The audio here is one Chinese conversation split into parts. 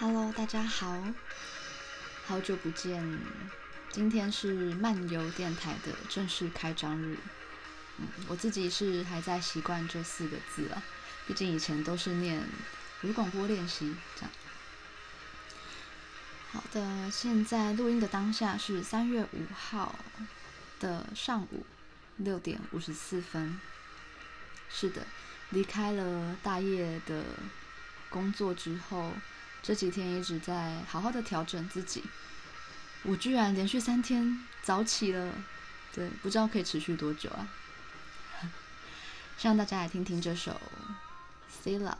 Hello，大家好，好久不见。今天是漫游电台的正式开张日。嗯，我自己是还在习惯这四个字啊，毕竟以前都是念微广播练习这样。好的，现在录音的当下是三月五号的上午六点五十四分。是的，离开了大业的工作之后。这几天一直在好好的调整自己，我居然连续三天早起了，对，不知道可以持续多久啊！希望大家来听听这首《Sila》。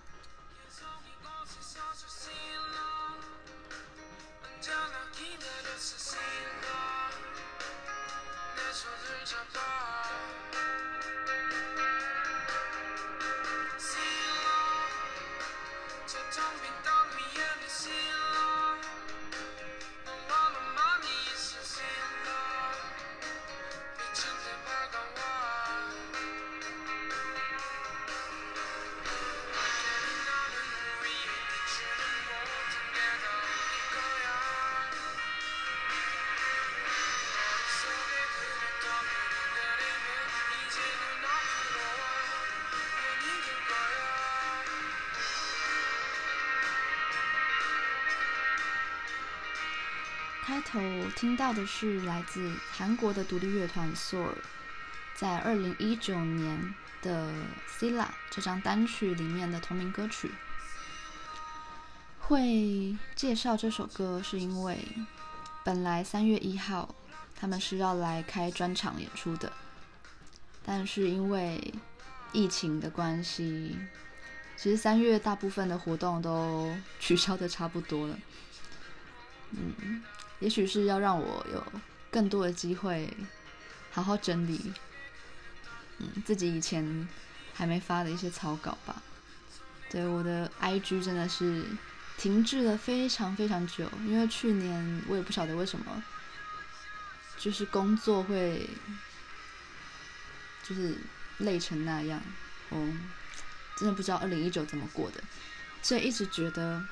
开头听到的是来自韩国的独立乐团 SOR 在二零一九年的《Sila》这张单曲里面的同名歌曲。会介绍这首歌，是因为本来三月一号他们是要来开专场演出的，但是因为疫情的关系，其实三月大部分的活动都取消的差不多了。嗯。也许是要让我有更多的机会好好整理，嗯，自己以前还没发的一些草稿吧。对，我的 IG 真的是停滞了非常非常久，因为去年我也不晓得为什么，就是工作会就是累成那样，哦，真的不知道二零一九怎么过的，所以一直觉得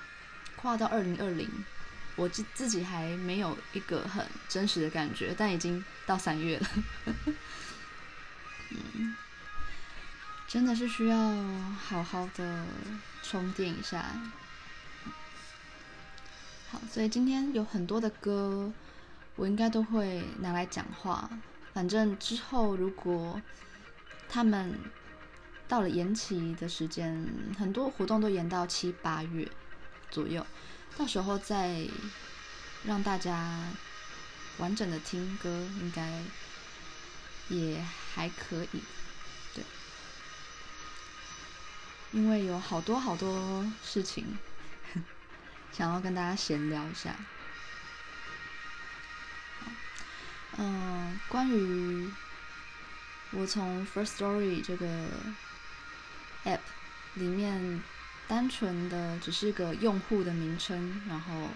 跨到二零二零。我自自己还没有一个很真实的感觉，但已经到三月了，嗯，真的是需要好好的充电一下。好，所以今天有很多的歌，我应该都会拿来讲话。反正之后如果他们到了延期的时间，很多活动都延到七八月左右。到时候再让大家完整的听歌，应该也还可以，对。因为有好多好多事情想要跟大家闲聊一下。嗯，关于我从 First Story 这个 App 里面。单纯的只是个用户的名称，然后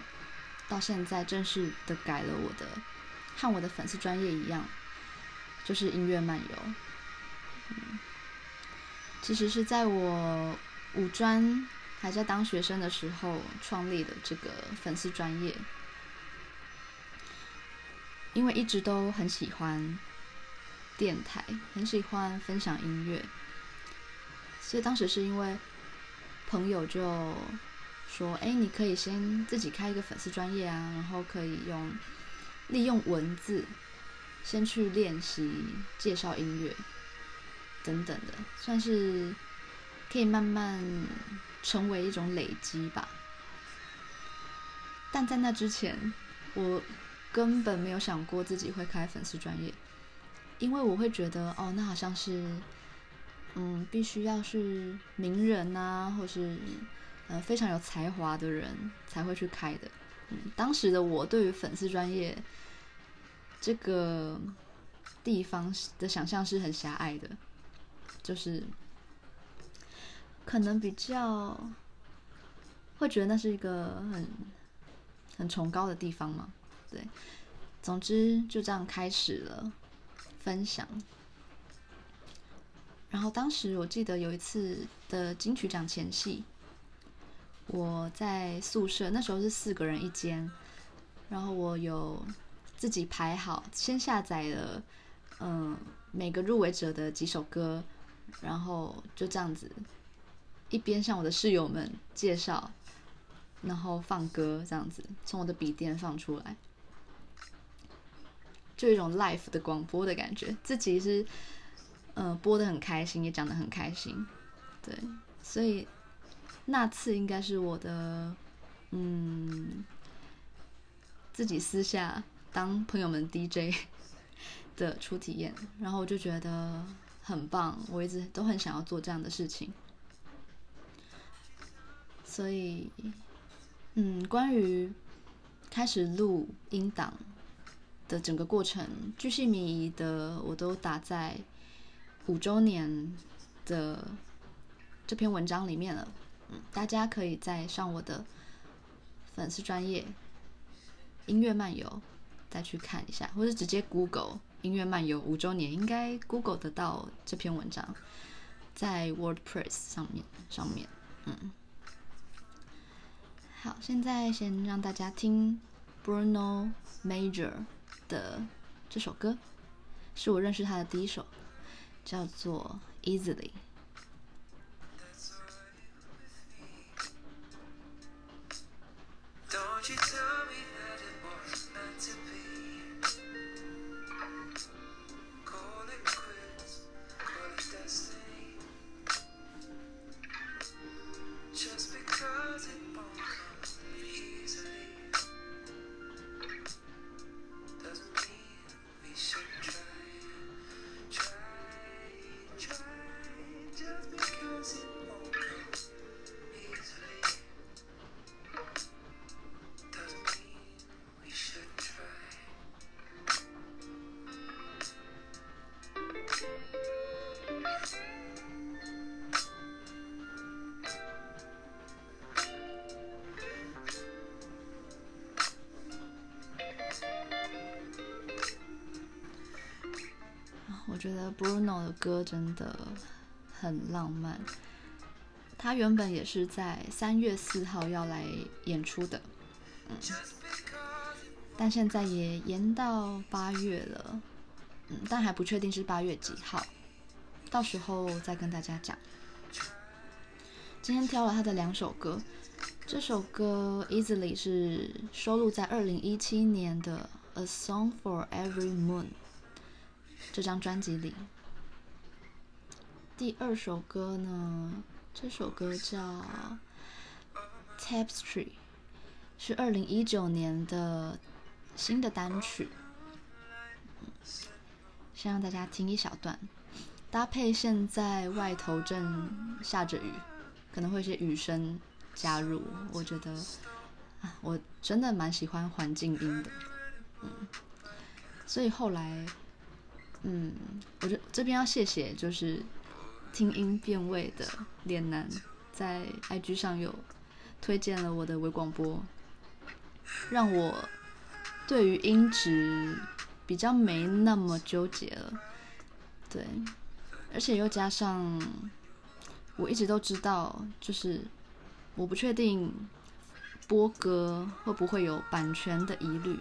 到现在正式的改了我的，和我的粉丝专业一样，就是音乐漫游。其实是在我五专还在当学生的时候创立的这个粉丝专业，因为一直都很喜欢电台，很喜欢分享音乐，所以当时是因为。朋友就说：“哎，你可以先自己开一个粉丝专业啊，然后可以用利用文字先去练习介绍音乐等等的，算是可以慢慢成为一种累积吧。但在那之前，我根本没有想过自己会开粉丝专业，因为我会觉得，哦，那好像是。”嗯，必须要是名人啊，或是呃非常有才华的人才会去开的。嗯，当时的我对于粉丝专业这个地方的想象是很狭隘的，就是可能比较会觉得那是一个很很崇高的地方嘛。对，总之就这样开始了分享。然后当时我记得有一次的金曲奖前夕，我在宿舍，那时候是四个人一间，然后我有自己排好，先下载了，嗯，每个入围者的几首歌，然后就这样子，一边向我的室友们介绍，然后放歌，这样子从我的笔电放出来。就一种 live 的广播的感觉，自己是，呃，播的很开心，也讲的很开心，对，所以那次应该是我的，嗯，自己私下当朋友们 DJ 的初体验，然后我就觉得很棒，我一直都很想要做这样的事情，所以，嗯，关于开始录音档。的整个过程，巨细靡遗的我都打在五周年的这篇文章里面了。嗯，大家可以再上我的粉丝专页音乐漫游再去看一下，或者直接 Google 音乐漫游五周年，应该 Google 得到这篇文章，在 WordPress 上面上面。嗯，好，现在先让大家听 Bruno Major。的这首歌是我认识他的第一首，叫做《Easily》。我觉得 Bruno 的歌真的很浪漫。他原本也是在三月四号要来演出的，嗯，但现在也延到八月了，嗯，但还不确定是八月几号，到时候再跟大家讲。今天挑了他的两首歌，这首歌 Easily 是收录在二零一七年的 A Song for Every Moon。这张专辑里，第二首歌呢？这首歌叫《Tapestry》，是二零一九年的新的单曲。先让大家听一小段，搭配现在外头正下着雨，可能会有些雨声加入。我觉得啊，我真的蛮喜欢环境音的，嗯，所以后来。嗯，我觉得这边要谢谢，就是听音辨位的脸男，在 IG 上有推荐了我的微广播，让我对于音质比较没那么纠结了。对，而且又加上我一直都知道，就是我不确定播歌会不会有版权的疑虑。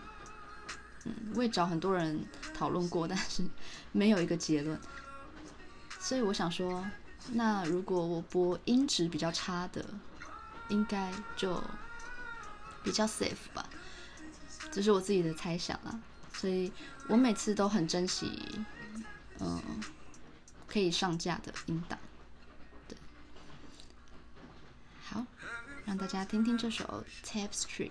嗯，我也找很多人讨论过，但是没有一个结论。所以我想说，那如果我播音质比较差的，应该就比较 safe 吧？这是我自己的猜想啦。所以我每次都很珍惜，嗯，可以上架的音档。对，好，让大家听听这首《Tapestry》。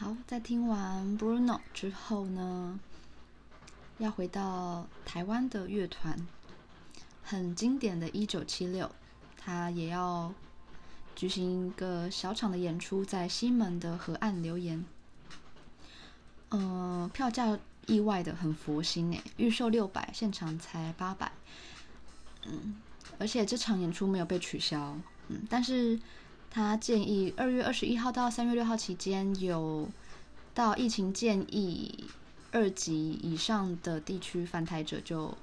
好，在听完 Bruno 之后呢，要回到台湾的乐团，很经典的1976，他也要举行一个小场的演出，在西门的河岸留言。嗯、票价意外的很佛心诶，预售六百，现场才八百。嗯，而且这场演出没有被取消。嗯，但是。他建议二月二十一号到三月六号期间，有到疫情建议二级以上的地区返台者就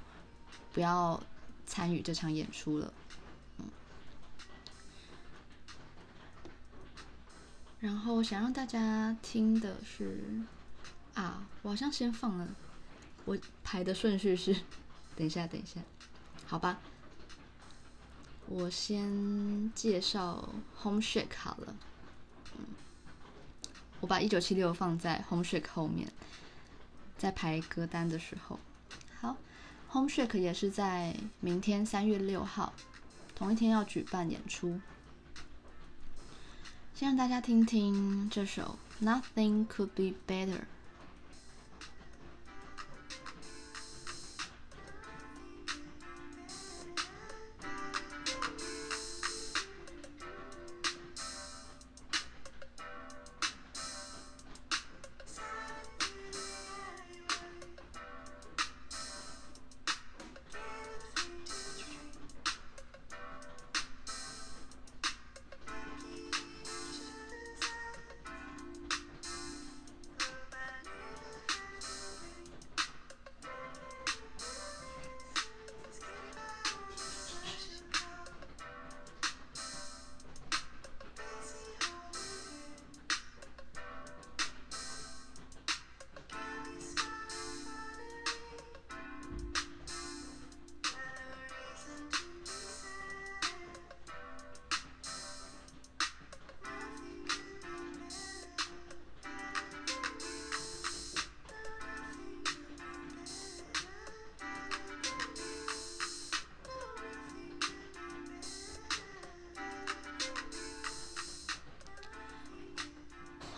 不要参与这场演出了。嗯，然后想让大家听的是啊，我好像先放了，我排的顺序是，等一下，等一下，好吧。我先介绍 Homeshake 好了，嗯，我把一九七六放在 Homeshake 后面，在排歌单的时候，好，Homeshake 也是在明天三月六号同一天要举办演出，先让大家听听这首 Nothing Could Be Better。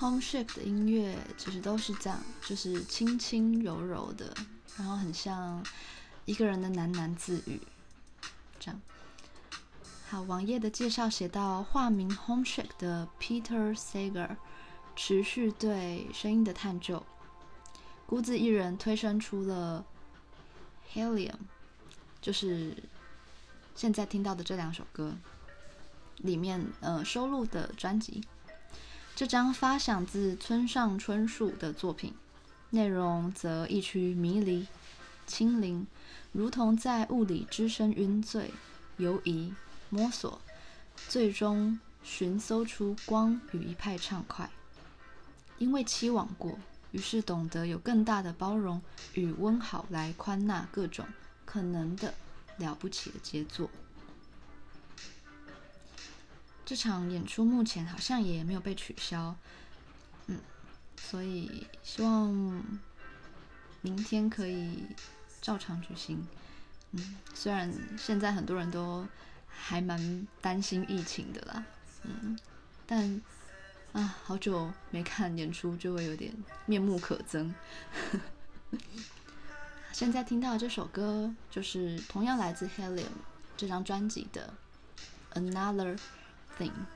Homeshake 的音乐其实都是这样，就是轻轻柔柔的，然后很像一个人的喃喃自语。这样，好，网页的介绍写到，化名 Homeshake 的 Peter Sager 持续对声音的探究，孤自一人推生出了 Helium，就是现在听到的这两首歌里面呃收录的专辑。这张发想自村上春树的作品，内容则异曲迷离、轻灵，如同在雾里只身晕醉、游移、摸索，最终寻搜出光与一派畅快。因为期望过，于是懂得有更大的包容与温好来宽纳各种可能的了不起的杰作。这场演出目前好像也没有被取消，嗯，所以希望明天可以照常举行。嗯，虽然现在很多人都还蛮担心疫情的啦，嗯，但啊，好久没看演出就会有点面目可憎。现在听到这首歌就是同样来自 Helium 这张专辑的 Another。thing.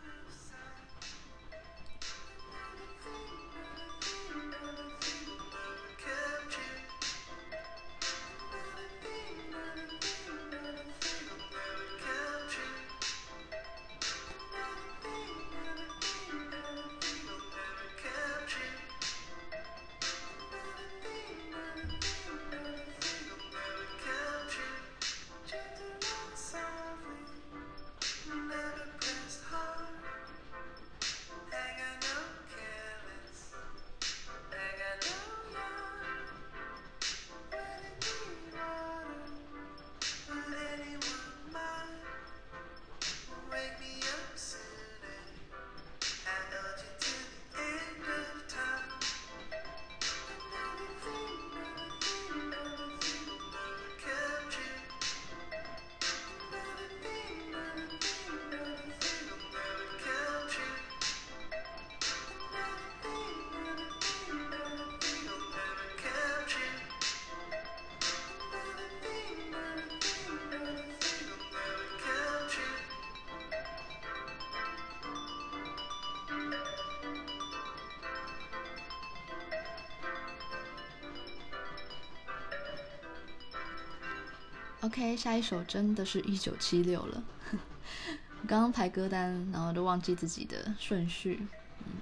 OK，下一首真的是一九七六了。我刚刚排歌单，然后都忘记自己的顺序。嗯，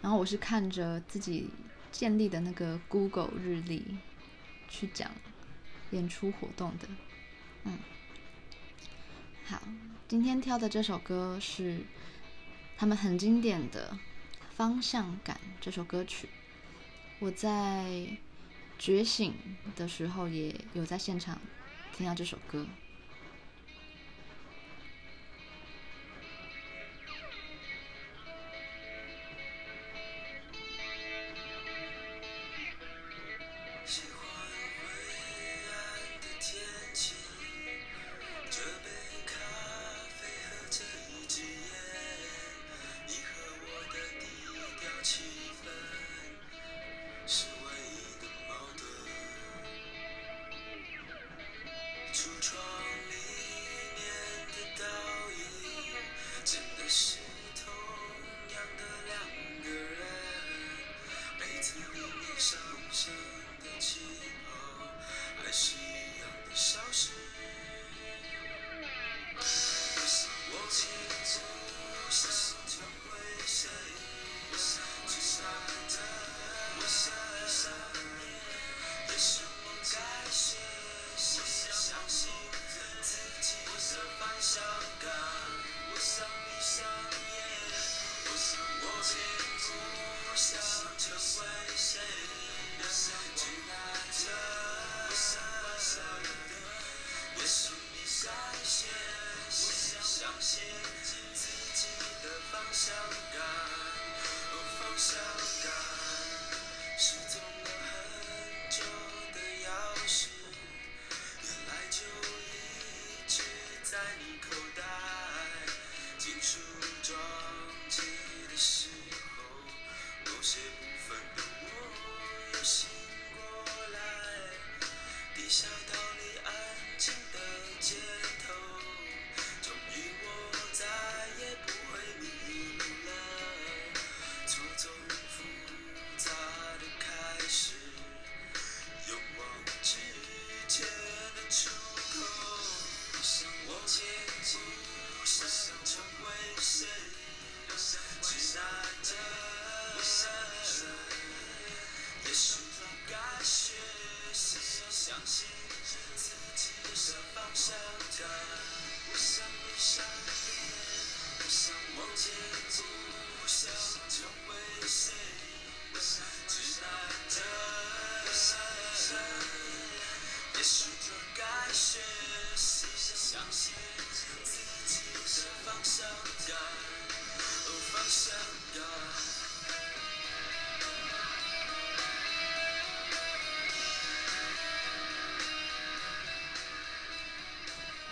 然后我是看着自己建立的那个 Google 日历去讲演出活动的。嗯，好，今天挑的这首歌是他们很经典的《方向感》这首歌曲。我在觉醒的时候也有在现场听到这首歌。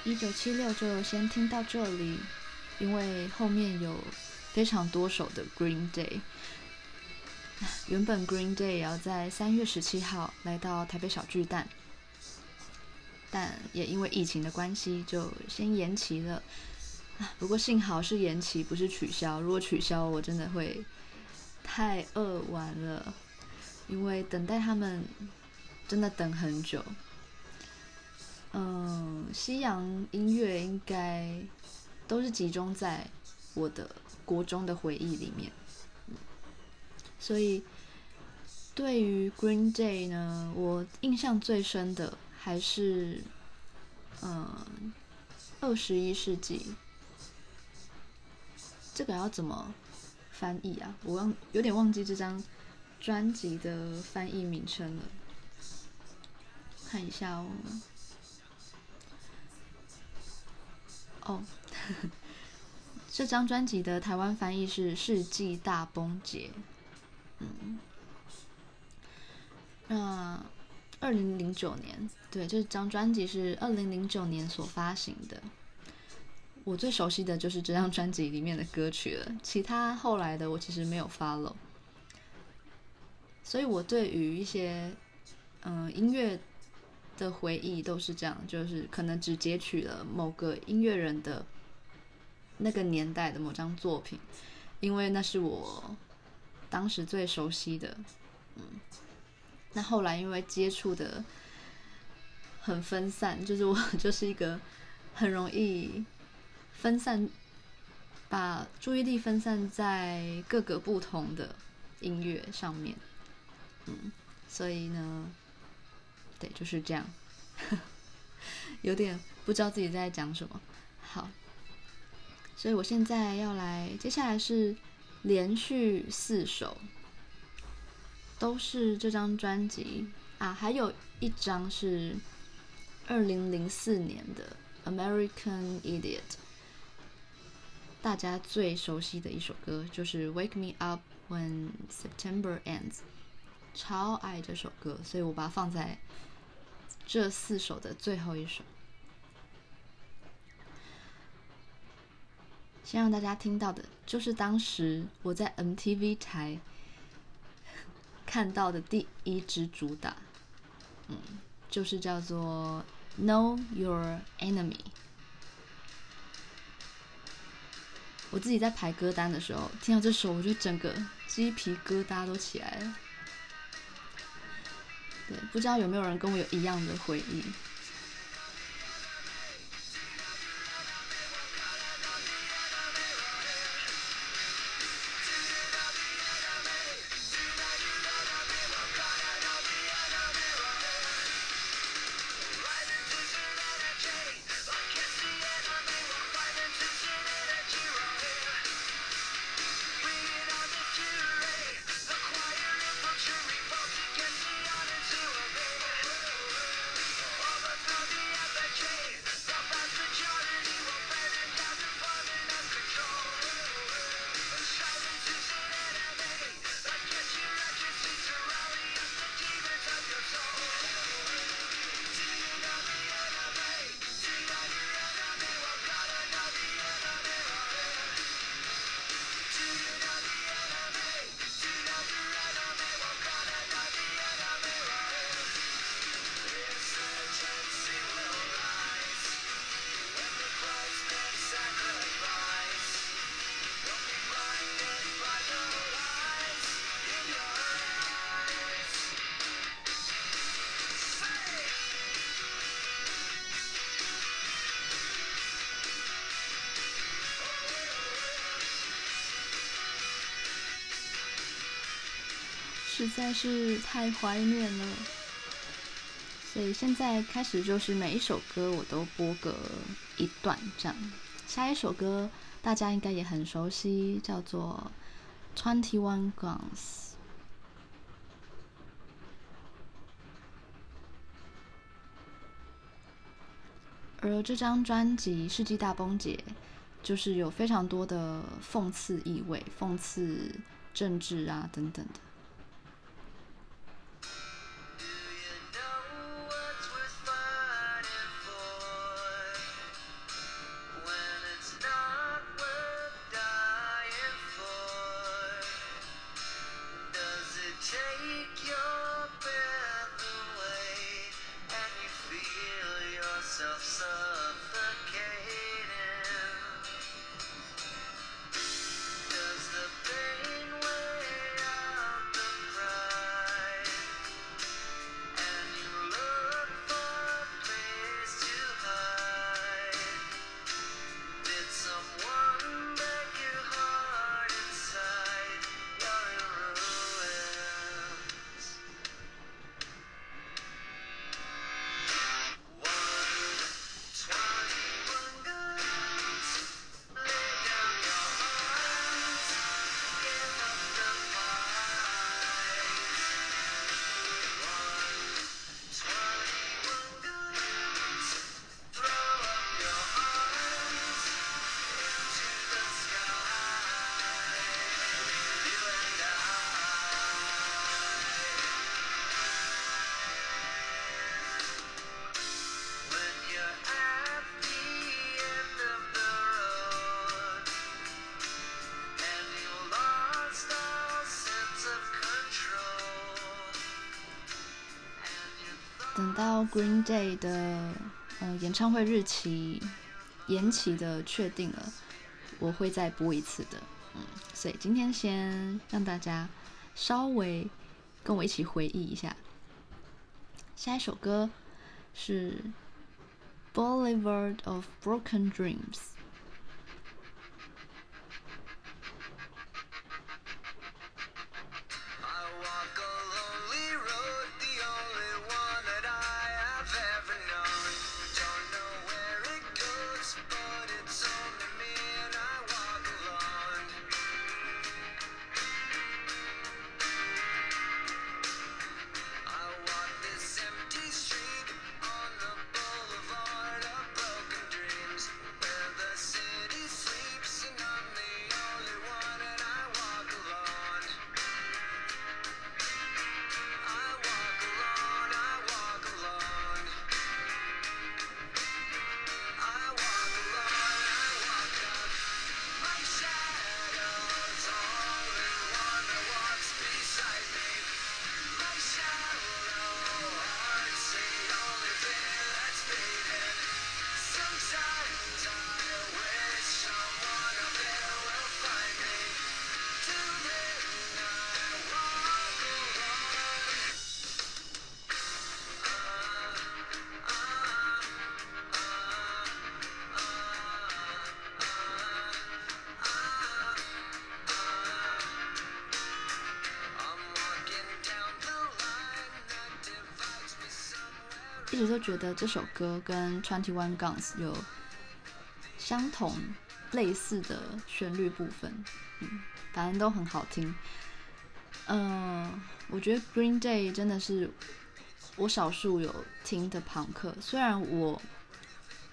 一九七六就先听到这里，因为后面有非常多首的 Green Day。原本 Green Day 也要在三月十七号来到台北小巨蛋，但也因为疫情的关系，就先延期了。不过幸好是延期，不是取消。如果取消，我真的会太扼腕了，因为等待他们真的等很久。嗯，西洋音乐应该都是集中在我的国中的回忆里面，所以对于 Green Day 呢，我印象最深的还是嗯，二十一世纪。这个要怎么翻译啊？我忘有点忘记这张专辑的翻译名称了，看一下哦。哦，呵呵，这张专辑的台湾翻译是《世纪大崩解》。嗯，那二零零九年，对，这张专辑是二零零九年所发行的。我最熟悉的就是这张专辑里面的歌曲了，其他后来的我其实没有 follow。所以我对于一些嗯音乐。的回忆都是这样，就是可能只截取了某个音乐人的那个年代的某张作品，因为那是我当时最熟悉的。嗯，那后来因为接触的很分散，就是我 就是一个很容易分散，把注意力分散在各个不同的音乐上面，嗯，所以呢，对，就是这样，有点不知道自己在讲什么。好，所以我现在要来，接下来是连续四首，都是这张专辑啊，还有一张是。二零零四年的《American Idiot》，大家最熟悉的一首歌就是《Wake Me Up When September Ends》，超爱这首歌，所以我把它放在这四首的最后一首。先让大家听到的就是当时我在 MTV 台 看到的第一支主打，嗯，就是叫做。Know your enemy。我自己在排歌单的时候，听到这首，我就整个鸡皮疙瘩都起来了。对，不知道有没有人跟我有一样的回忆。实在是太怀念了，所以现在开始就是每一首歌我都播个一段这样。下一首歌大家应该也很熟悉，叫做《Twenty One Guns》。而这张专辑《世纪大崩解》就是有非常多的讽刺意味，讽刺政治啊等等的。Green Day 的嗯、演唱会日期延期的确定了，我会再播一次的。嗯，所以今天先让大家稍微跟我一起回忆一下。下一首歌是《Boulevard of Broken Dreams》。一直都觉得这首歌跟 Twenty One Guns 有相同类似的旋律部分，嗯，反正都很好听。嗯、我觉得 Green Day 真的是我少数有听的朋克，虽然我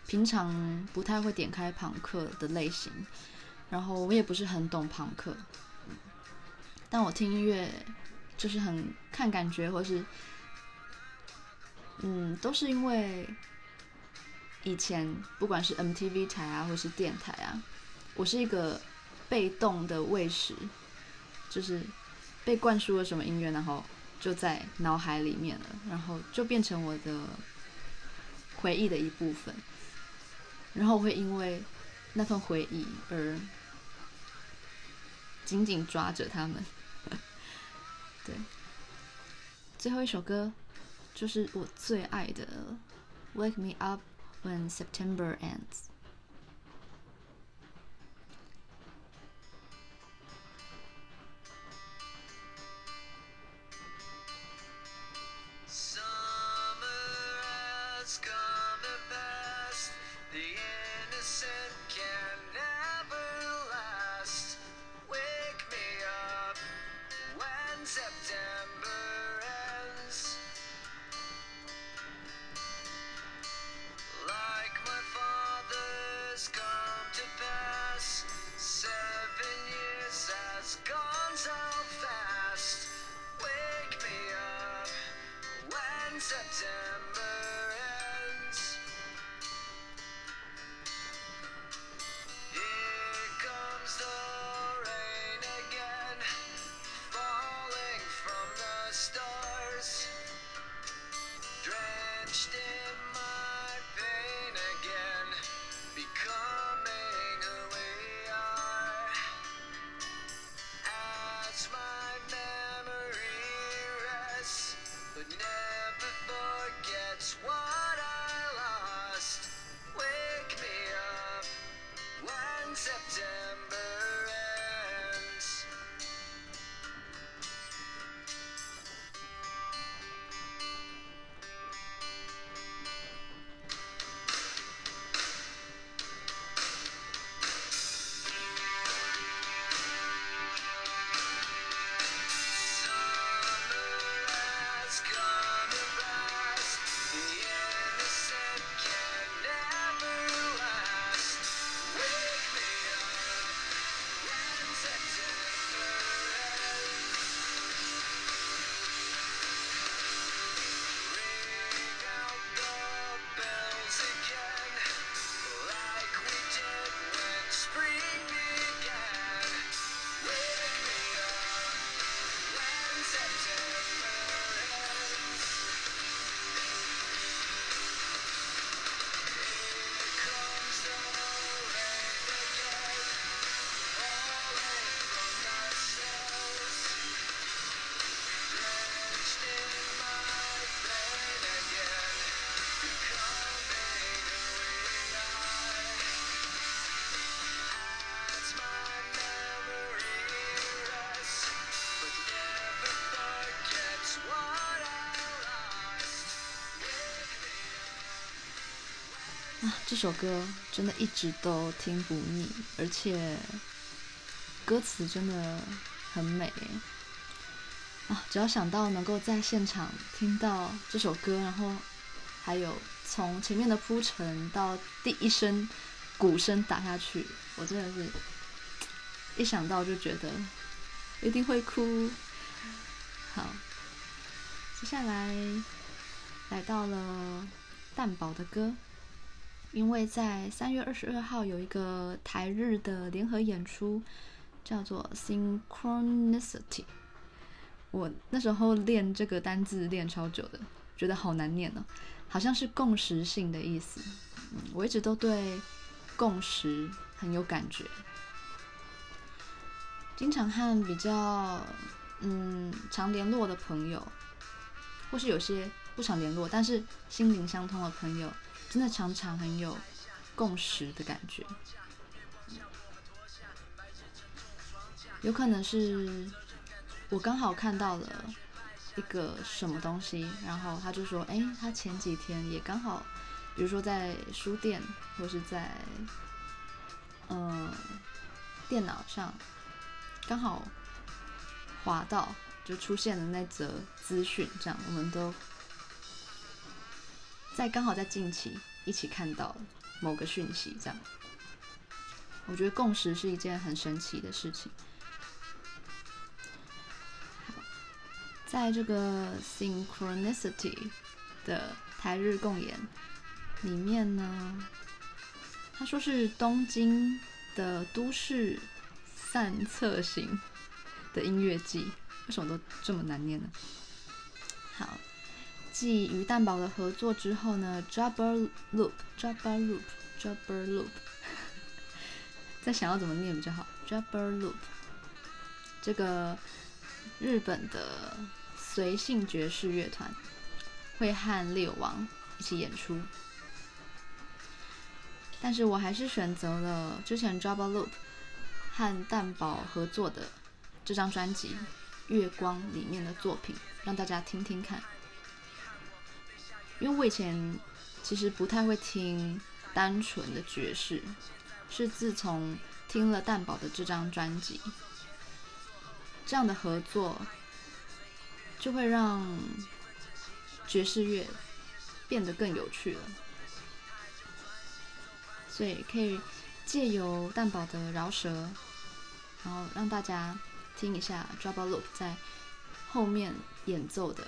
平常不太会点开朋克的类型，然后我也不是很懂朋克，但我听音乐就是很看感觉，或是。嗯，都是因为以前不管是 MTV 台啊，或是电台啊，我是一个被动的喂食，就是被灌输了什么音乐，然后就在脑海里面了，然后就变成我的回忆的一部分，然后我会因为那份回忆而紧紧抓着他们。对，最后一首歌。就是我最爱的《Wake Me Up When September Ends》。 啊，这首歌真的一直都听不腻，而且歌词真的很美啊！只要想到能够在现场听到这首歌，然后还有从前面的铺陈到第一声鼓声打下去，我真的是一想到就觉得一定会哭。好，接下来来到了蛋堡的歌。因为在三月二十二号有一个台日的联合演出，叫做 Synchronicity。我那时候练这个单字练超久的，觉得好难念哦，好像是共识性的意思。我一直都对共识很有感觉，经常和比较嗯常联络的朋友，或是有些不常联络但是心灵相通的朋友。真的常常很有共识的感觉，有可能是我刚好看到了一个什么东西，然后他就说：“哎，他前几天也刚好，比如说在书店或是在嗯电脑上刚好滑到，就出现了那则资讯，这样我们都。”在刚好在近期一起看到某个讯息，这样，我觉得共识是一件很神奇的事情。在这个 Synchronicity 的台日共演里面呢，他说是东京的都市散策型的音乐季，为什么都这么难念呢？好。继与蛋堡的合作之后呢，Jabber Loop，Jabber Loop，Jabber Loop，在 想要怎么念比较好，Jabber Loop，这个日本的随性爵士乐团会和猎王一起演出，但是我还是选择了之前 Jabber Loop 和蛋堡合作的这张专辑《月光》里面的作品，让大家听听看。因为我以前其实不太会听单纯的爵士，是自从听了蛋宝的这张专辑，这样的合作就会让爵士乐变得更有趣了。所以可以借由蛋宝的饶舌，然后让大家听一下 Jabber Loop 在后面演奏的。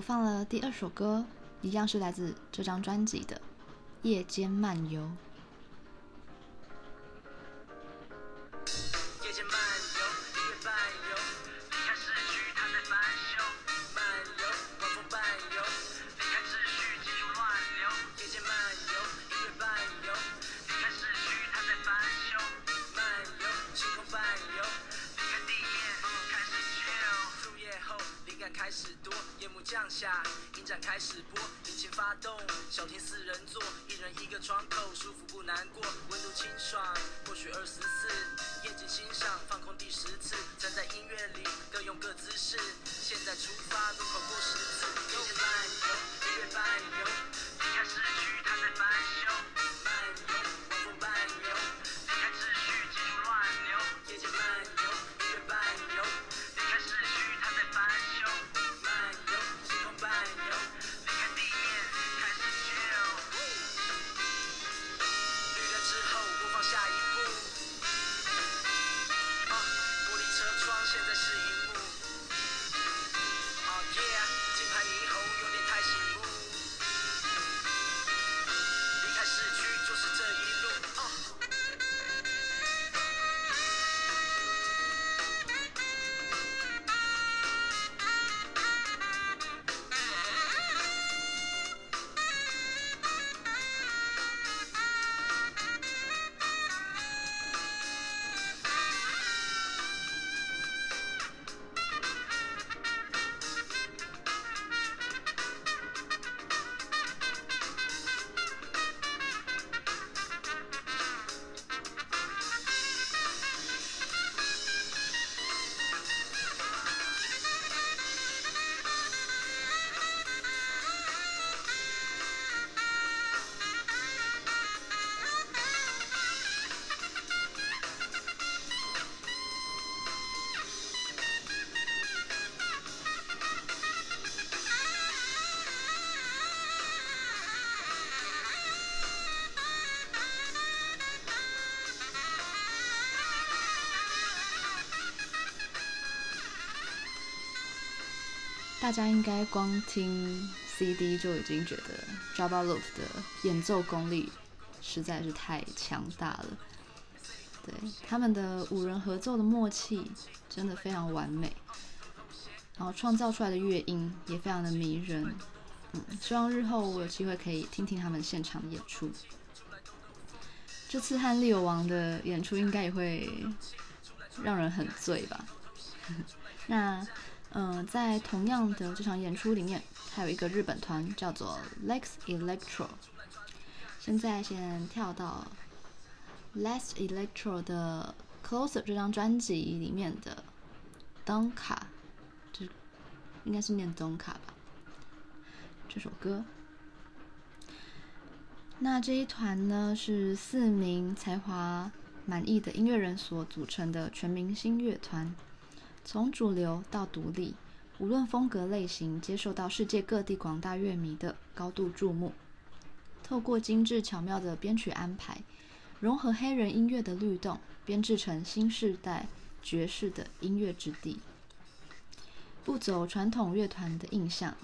我放了第二首歌，一样是来自这张专辑的《夜间漫游》。始播，引擎发动，小厅四人座，一人一个窗口，舒服不难过，温度清爽，或许二十四，夜景欣赏，放空第十次，站在音乐里，各用各姿势，现在出发，路口过大家应该光听 CD 就已经觉得 Java Loop 的演奏功力实在是太强大了。对，他们的五人合奏的默契真的非常完美，然后创造出来的乐音也非常的迷人。嗯，希望日后我有机会可以听听他们现场的演出。这次和利友王的演出应该也会让人很醉吧？那。嗯、在同样的这场演出里面，还有一个日本团叫做 Lex Electro。现在先跳到 Lex Electro 的 Closer 这张专辑里面的 Donka，这应该是念 Donka 吧。这首歌。那这一团呢，是四名才华满意的音乐人所组成的全明星乐团。从主流到独立，无论风格类型，接受到世界各地广大乐迷的高度注目。透过精致巧妙的编曲安排，融合黑人音乐的律动，编制成新世代爵士的音乐之地。不走传统乐团的印象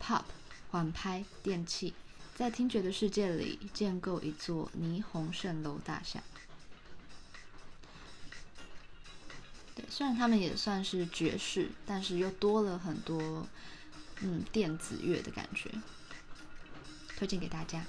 ，Pop 缓拍电器，在听觉的世界里建构一座霓虹蜃楼大厦。虽然他们也算是爵士，但是又多了很多嗯电子乐的感觉，推荐给大家。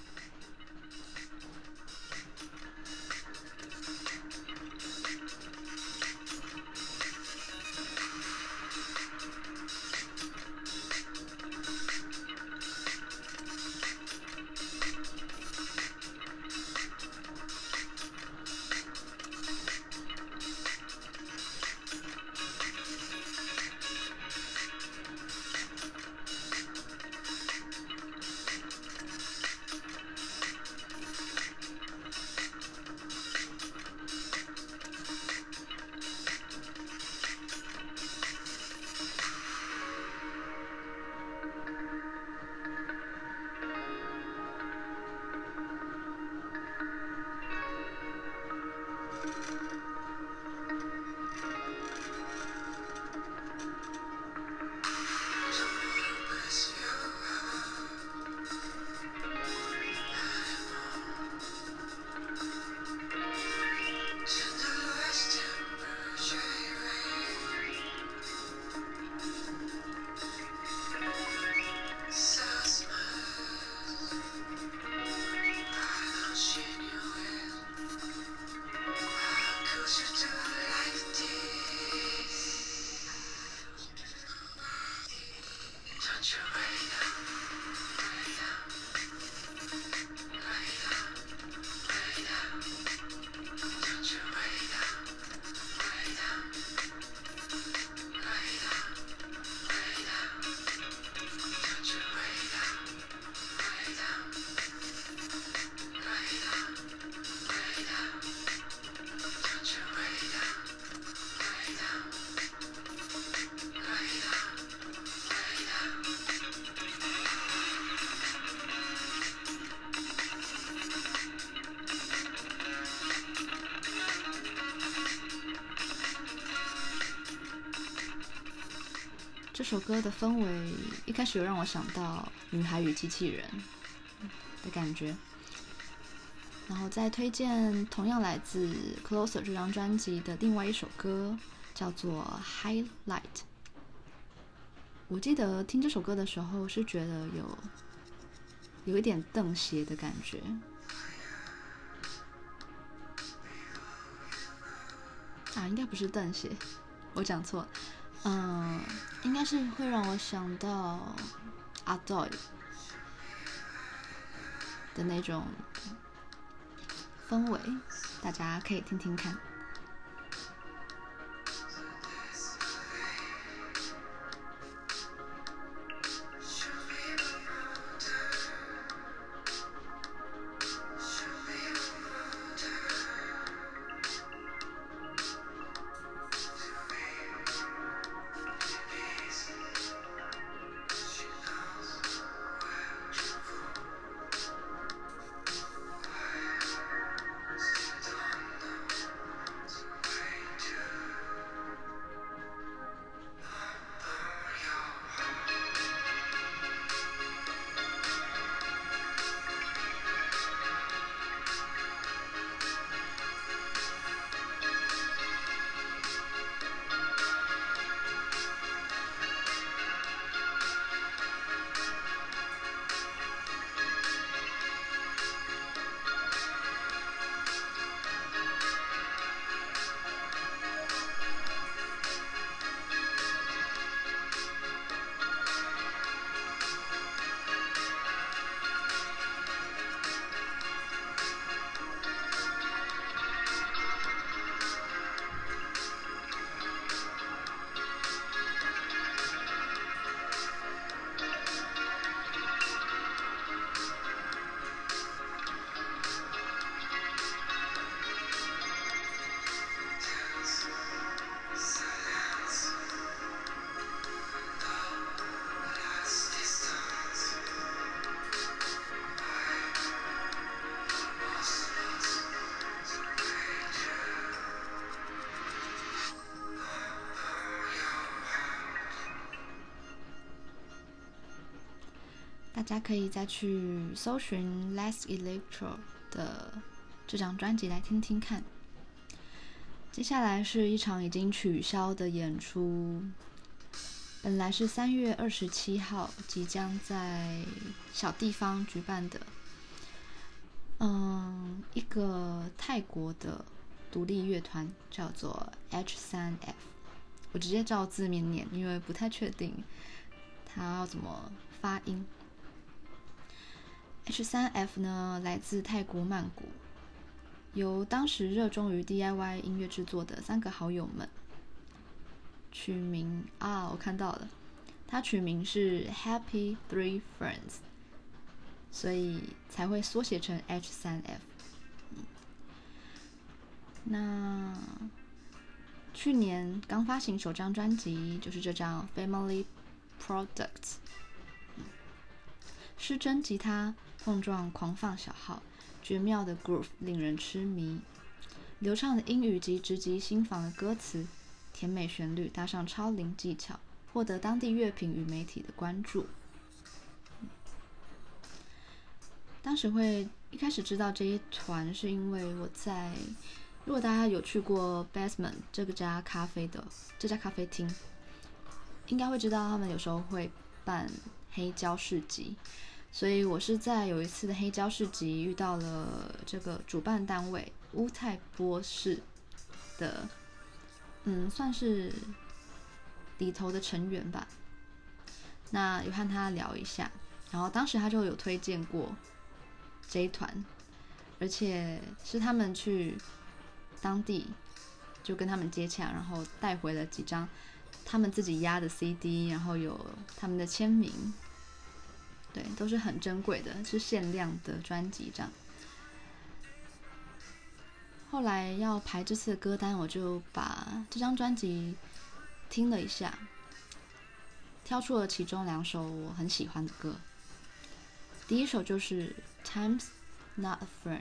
首歌的氛围一开始有让我想到《女孩与机器人》的感觉，然后再推荐同样来自《Closer》这张专辑的另外一首歌，叫做《Highlight》。我记得听这首歌的时候是觉得有有一点瞪鞋的感觉。啊，应该不是瞪鞋，我讲错了。嗯，应该是会让我想到阿朵的那种氛围，大家可以听听看。大家可以再去搜寻《Less Electro》的这张专辑来听听看。接下来是一场已经取消的演出，本来是三月二十七号即将在小地方举办的，嗯，一个泰国的独立乐团叫做 H3F，我直接照字面念，因为不太确定它要怎么发音。H3F 呢，来自泰国曼谷，由当时热衷于 DIY 音乐制作的三个好友们取名啊，我看到了，他取名是 Happy Three Friends，所以才会缩写成 H3F。那去年刚发行首张专辑，就是这张 Family Products，失真吉他。碰撞狂放小号，绝妙的 groove 令人痴迷，流畅的英语及直击心房的歌词，甜美旋律搭上超龄技巧，获得当地乐评与媒体的关注。当时会一开始知道这一团，是因为我在，如果大家有去过 Basement 这个家咖啡的这家咖啡厅，应该会知道他们有时候会办黑胶市集。所以我是在有一次的黑胶市集遇到了这个主办单位乌泰波士的，嗯，算是里头的成员吧。那有和他聊一下，然后当时他就有推荐过这一团，而且是他们去当地就跟他们接洽，然后带回了几张他们自己压的 CD，然后有他们的签名。对，都是很珍贵的，是限量的专辑这样。后来要排这次的歌单，我就把这张专辑听了一下，挑出了其中两首我很喜欢的歌。第一首就是《Time's Not a Friend》。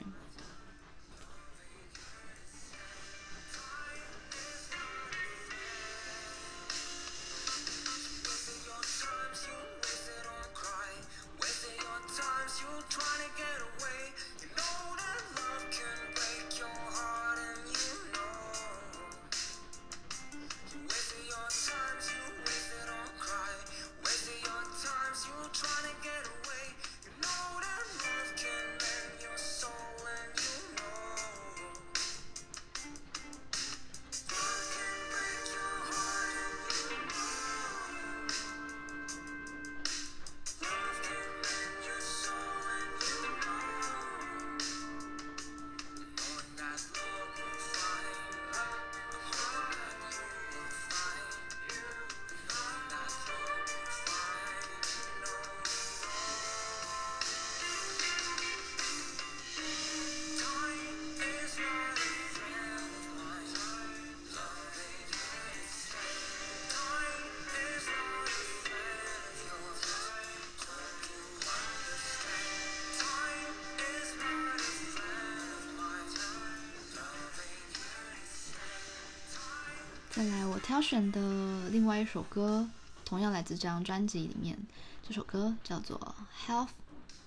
挑选的另外一首歌，同样来自这张专辑里面，这首歌叫做《Health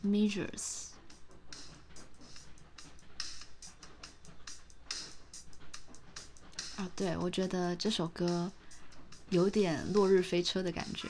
Measures》。啊，对，我觉得这首歌有点落日飞车的感觉。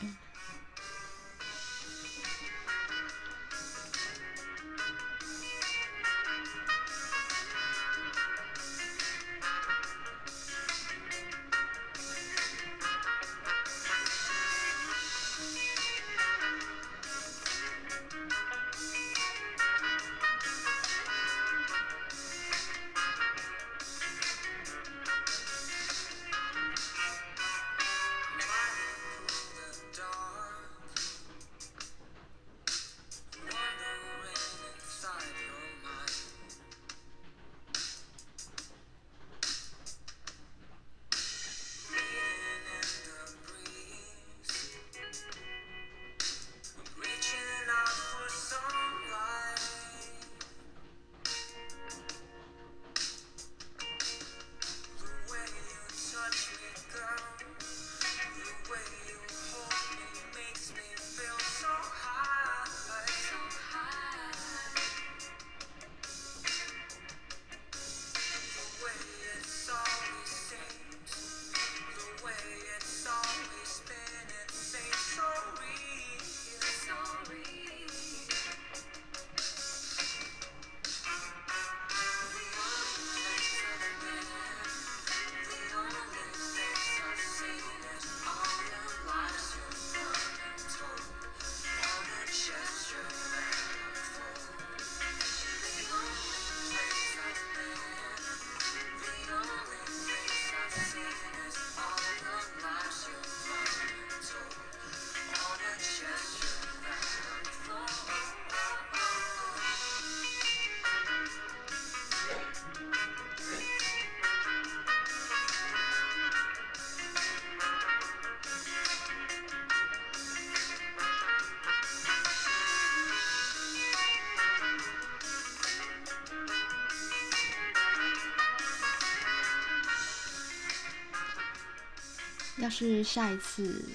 要是下一次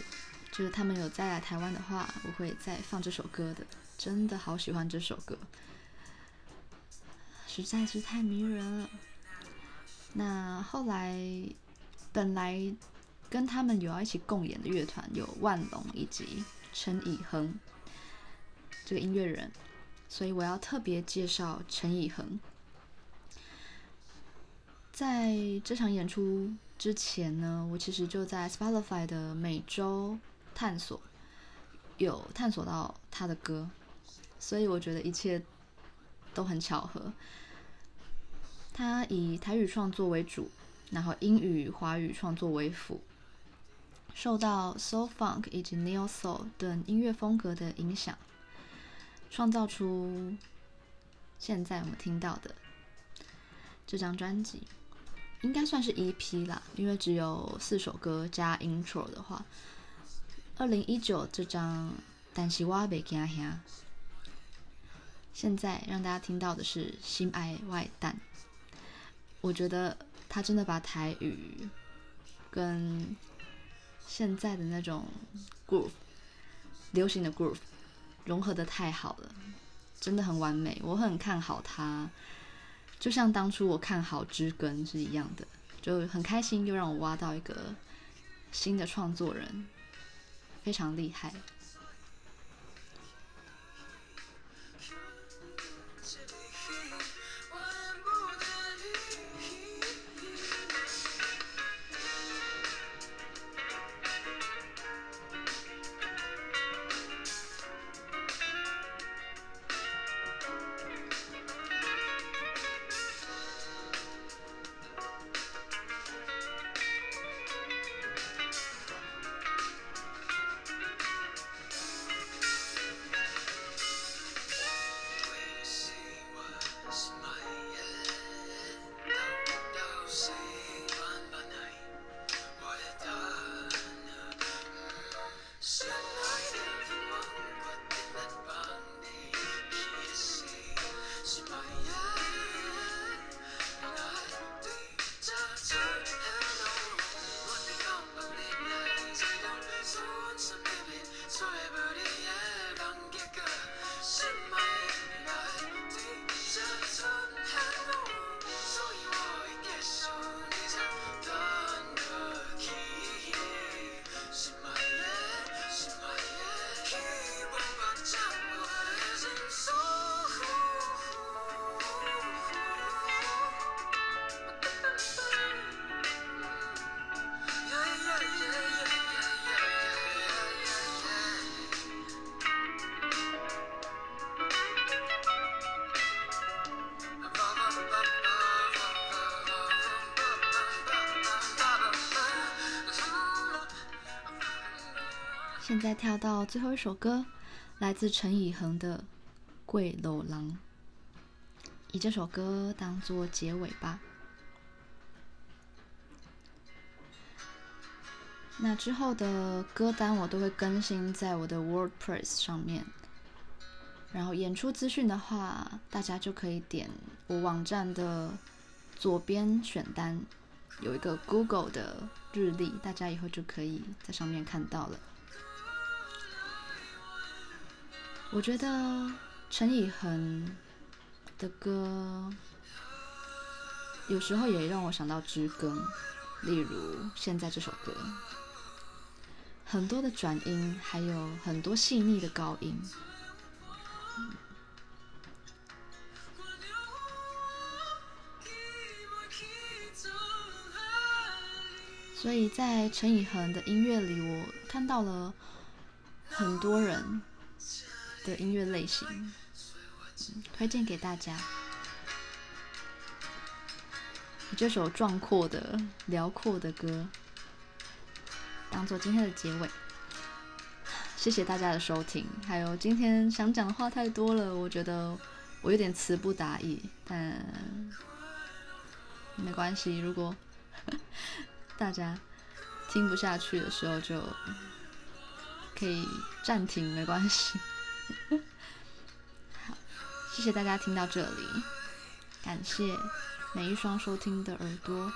就是他们有再来台湾的话，我会再放这首歌的。真的好喜欢这首歌，实在是太迷人了。那后来本来跟他们有要一起共演的乐团有万隆以及陈以恒这个音乐人，所以我要特别介绍陈以恒。在这场演出之前呢，我其实就在 Spotify 的每周探索，有探索到他的歌，所以我觉得一切都很巧合。他以台语创作为主，然后英语、华语创作为辅，受到 Soul Funk 以及 Neo Soul 等音乐风格的影响，创造出现在我们听到的这张专辑。应该算是 EP 啦，因为只有四首歌加 intro 的话。二零一九这张，但是我袂惊吓。现在让大家听到的是《心爱外蛋》，我觉得他真的把台语跟现在的那种 groove 流行的 groove 融合得太好了，真的很完美，我很看好他。就像当初我看好知根是一样的，就很开心，又让我挖到一个新的创作人，非常厉害。现在跳到最后一首歌，来自陈以恒的《桂楼郎》，以这首歌当做结尾吧。那之后的歌单我都会更新在我的 WordPress 上面，然后演出资讯的话，大家就可以点我网站的左边选单，有一个 Google 的日历，大家以后就可以在上面看到了。我觉得陈以恒的歌有时候也让我想到知更，例如现在这首歌。很多的转音，还有很多细腻的高音，所以在陈以恒的音乐里，我看到了很多人的音乐类型，推荐给大家。这首壮阔的、辽阔的歌。当做今天的结尾，谢谢大家的收听。还有今天想讲的话太多了，我觉得我有点词不达意，但没关系。如果 大家听不下去的时候，就可以暂停，没关系。好，谢谢大家听到这里，感谢每一双收听的耳朵。